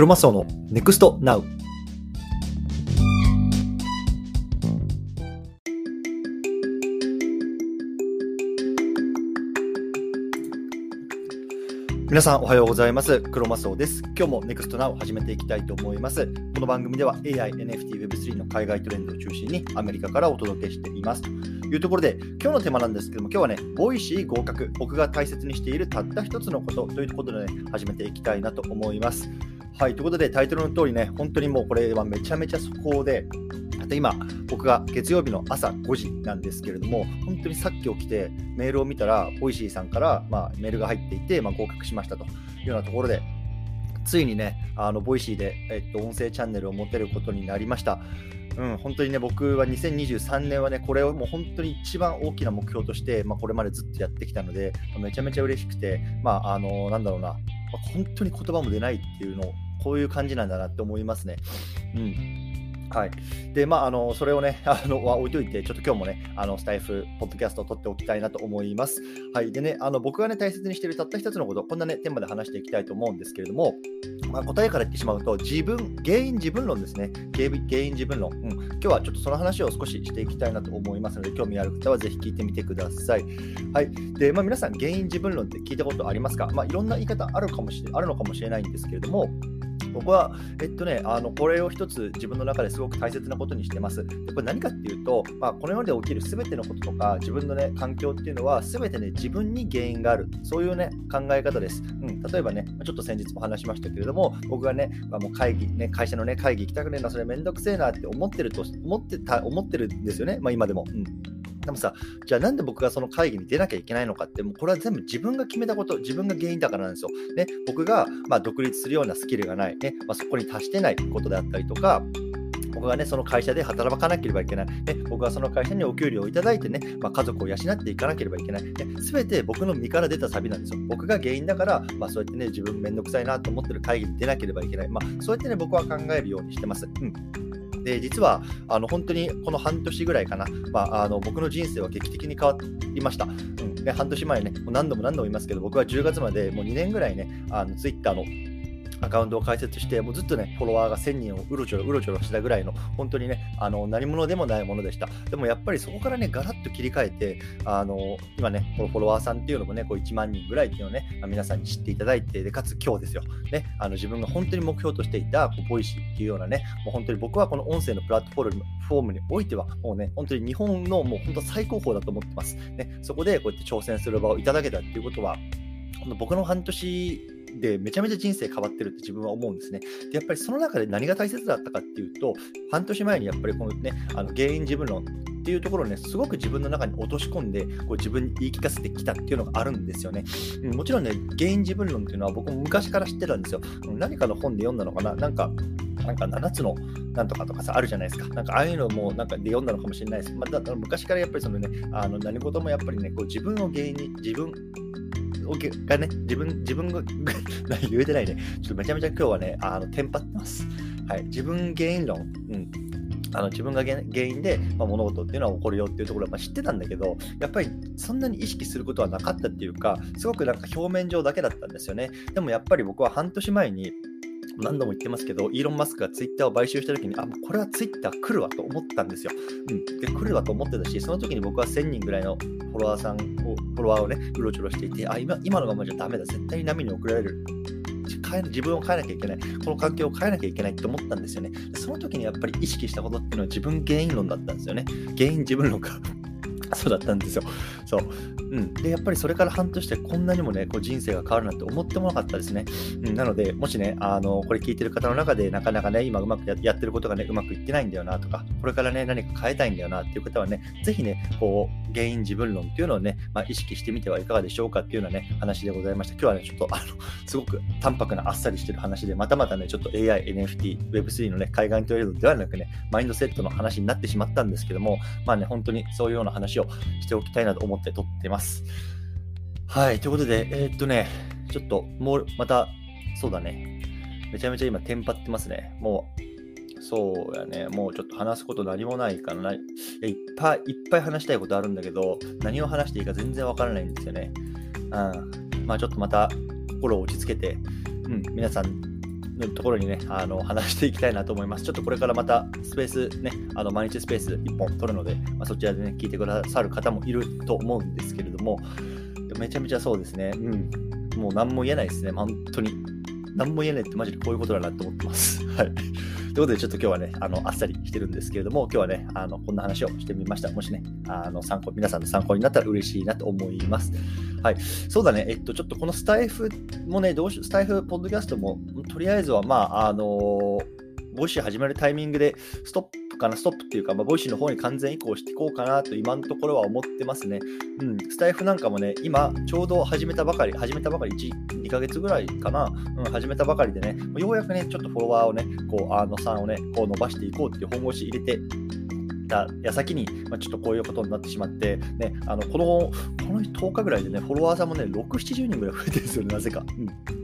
クロマスオの NEXT NOW 皆さんおはようございます。クロマスオです。今日も NEXT NOW 始めていきたいと思います。この番組では AI、NFT、Web3 の海外トレンドを中心にアメリカからお届けしています。というところで、今日のテーマなんですけども、今日はね、 Voicy 合格、僕が大切にしているたった一つのことということでね、始めていきたいなと思います。はい、ということでタイトルの通りね、本当にもうこれはめちゃめちゃ速報で、あと今、僕が月曜日の朝5時なんですけれども、本当にさっき起きてメールを見たら、 Voicy さんから、まあ、メールが入っていて、まあ、合格しましたというようなところで、ついにね、あの Voicy で、えっと、音声チャンネルを持てることになりました。うん、本当にね、僕は2023年はね、これをもう本当に一番大きな目標として、まあ、これまでずっとやってきたので、めちゃめちゃ嬉しくて、まあ、あの、なんだろうな、本当に言葉も出ないっていうのを、こういう感じなんだなって思いますね。うん。はい。で、まあ、あの、それをね、あの、は置いといて、ちょっと今日もね、あの、スタイフ、ポッドキャストを撮っておきたいなと思います。はい。でね、あの、僕がね、大切にしているたった一つのこと、こんなね、テーマで話していきたいと思うんですけれども、まあ、答えから言ってしまうと、自分、原因自分論ですね。原因自分論。うん。今日はちょっとその話を少ししていきたいなと思いますので、興味ある方はぜひ聞いてみてください。はい。で、まあ、皆さん、原因自分論って聞いたことありますか？まあ、いろんな言い方あるかもしれ、あるのかもしれないんですけれども、僕は、えっとね、あのこれを一つ自分の中ですごく大切なことにしてます。でこれ何かっていうと、まあ、この世で起きるすべてのこととか、自分の、ね、環境っていうのは、すべてね、自分に原因がある。そういうね、考え方です。うん、例えばね、ちょっと先日も話しましたけれども、僕がね、まあ、もう会議、ね、会社のね、会議行きたくねえな、それめんどくせえなって思ってると、思ってた、思ってるんですよね、まあ今でも。うんでもさ、じゃあなんで僕がその会議に出なきゃいけないのかって、もうこれは全部自分が決めたこと、自分が原因だからなんですよ。ね、僕がま独立するようなスキルがない、ねまあ、そこに達してないことであったりとか、僕がね、その会社で働かなければいけない。ね、僕はその会社にお給料をいただいてね、まあ、家族を養っていかなければいけない。す、べ、て僕の身から出たサビなんですよ。僕が原因だから、まあ、そうやってね、自分めんどくさいなと思ってる会議に出なければいけない。まあ、そうやってね、僕は考えるようにしてます。うんで実はあの本当にこの半年ぐらいかな、まあ、あの僕の人生は劇的に変わりました。うん、で半年前ね、もう何度も何度も言いますけど、僕は10月までもう2年ぐらいね、あのツイッターのアカウントを開設して、もうずっとね、フォロワーが1000人をうろちょろうろちょろしたぐらいの、本当にね、あの何者でもないものでした。でもやっぱりそこからね、ガラッと切り替えて、あの今ね、このフォロワーさんっていうのもね、こう1万人ぐらいっていうのをね、皆さんに知っていただいて、でかつ今日ですよ、ね、あの自分が本当に目標としていた、こう Voicy っていうようなね、もう本当に僕はこの音声のプラットフォームにおいては、もうね、本当に日本のもう本当最高峰だと思ってます。ね、そこでこうやって挑戦する場をいただけたっていうことは、この僕の半年でめちゃめちゃ人生変わってるって自分は思うんですね。でやっぱりその中で何が大切だったかっていうと、半年前にやっぱりこのね、あの原因自分論っていうところをね、すごく自分の中に落とし込んで、こう自分に言い聞かせてきたっていうのがあるんですよね。もちろんね、原因自分論っていうのは僕も昔から知ってたんですよ。何かの本で読んだのかな？なんか、なんか7つのなんとかとかさ、あるじゃないですか。なんかああいうのもなんかで読んだのかもしれないです。まあ、だから昔からやっぱりそのね、あの何事もやっぱりね、こう自分を原因に、自分がね、自分、自分が 言えてないね。ちょっとめちゃめちゃ今日はね、あの、テンパってます。はい。自分原因論。うん。あの自分が原因で、まあ、物事っていうのは起こるよっていうところはまあ知ってたんだけど、やっぱりそんなに意識することはなかったっていうか、すごくなんか表面上だけだったんですよね。でもやっぱり僕は半年前に、何度も言ってますけど、イーロン・マスクがツイッターを買収したときに、あ、これはツイッター来るわと思ったんですよ。うん。で、来るわと思ってたし、その時に僕は1000人ぐらいのフォロワーさんを、フォロワーをね、うろちょろしていて、あ、今今のままじゃダメだ、絶対に波に送られる。自分を変えなきゃいけない。この環境を変えなきゃいけないって思ったんですよね。その時にやっぱり意識したことっていうのは自分原因論だったんですよね。原因自分論か。そうだったんですよ。そう。うん。で、やっぱりそれから半年でこんなにもね、こう人生が変わるなんて思ってもなかったですね。うん、なので、もしね、あの、これ聞いてる方の中で、なかなかね、今うまくやってることがね、うまくいってないんだよなとか、これからね、何か変えたいんだよなっていう方はね、ぜひね、こう、原因自分論っていうのをね、まあ、意識してみてはいかがでしょうかっていうようなね、話でございました。今日はね、ちょっと、あの、すごく淡白なあっさりしてる話で、またまたね、ちょっと AI、NFT、Web3 のね、海外トレードではなくね、マインドセットの話になってしまったんですけども、まあね、本当にそういうような話をしておきたいなと思って撮ってます。はい、ということで、えー、っとね、ちょっともうまた、そうだね、めちゃめちゃ今テンパってますね。もう、そうやね、もうちょっと話すこと何もないからない、いっぱいいっぱい話したいことあるんだけど、何を話していいか全然わからないんですよね。うん、まあちょっとまた心を落ち着けて、うん、皆さんのところにね、あの話していきたいなと思います。ちょっとこれからまたスペースね、あの毎日スペース1本取るので、まあ、そちらでね、聞いてくださる方もいると思うんですけれども、めちゃめちゃそうですね、うん、もう何も言えないですね、本当に。何も言えないってマジでこういうことだなと思ってます。はい。ということで、ちょっと今日はね、あのあっさりしてるんですけれども、今日はね、あのこんな話をしてみました。もしね、あの参考、皆さんの参考になったら嬉しいなと思います。はい。そうだね、えっと、ちょっとこのスタイフもね、どうしスタイフ、ポッドキャストも、とりあえずは、まあ、あのー Voicy 始まるタイミングでストップかな、ストップっていうか、まあ、 Voicy の方に完全移行していこうかなと今のところは思ってますね。うん、スタイフなんかもね、今ちょうど始めたばかり、始めたばかり1、2ヶ月ぐらいかな、うん、始めたばかりでね、ようやくね、ちょっとフォロワーをね、こう、あのさんをね、こう伸ばしていこうっていう本腰入れてた矢先に、まあ、ちょっとこういうことになってしまって、ね、あのこのこの10日ぐらいでね、フォロワーさんもね、6、70人ぐらい増えてるんですよね、なぜか。うん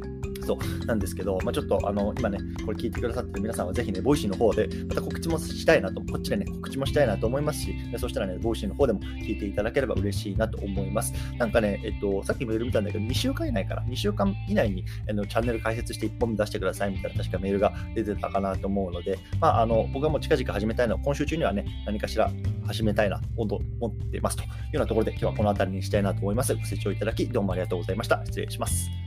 そうなんですけど、まあ、ちょっとあの今ね、これ聞いてくださってる皆さんはぜひね、 Voicy の方でまた告知もしたいなと、こっちでね、告知もしたいなと思いますし、そしたらね、 Voicy の方でも聞いていただければ嬉しいなと思います。なんかね、えっと、さっきメール見たんだけど、2週間以内から、2週間以内にあのチャンネル開設して1本目出してくださいみたいな確かメールが出てたかなと思うので、まあ、あの僕はもう近々始めたいのは、今週中にはね、何かしら始めたいなと思ってますというようなところで、今日はこの辺りにしたいなと思います。ご清聴いただき、どうもありがとうございました。失礼します。